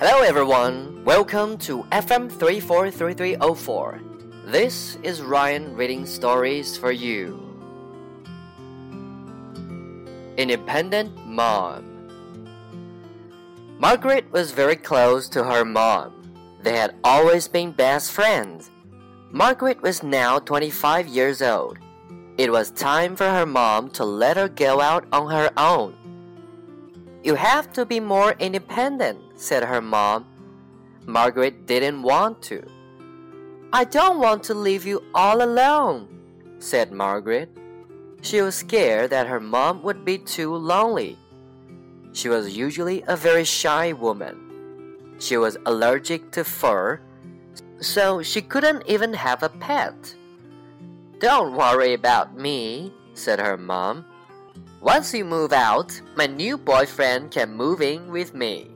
Hello everyone, welcome to FM 343304. This is Ryan reading stories for you. Independent Mom Margaret was very close to her mom. They had always been best friends. Margaret was now 25 years old. It was time for her mom to let her go out on her own. You have to be more independent, said her mom. Margaret didn't want to. I don't want to leave you all alone, said Margaret. She was scared that her mom would be too lonely. She was usually a very shy woman. She was allergic to fur, so she couldn't even have a pet. Don't worry about me, said her mom. Once you move out, my new boyfriend can move in with me.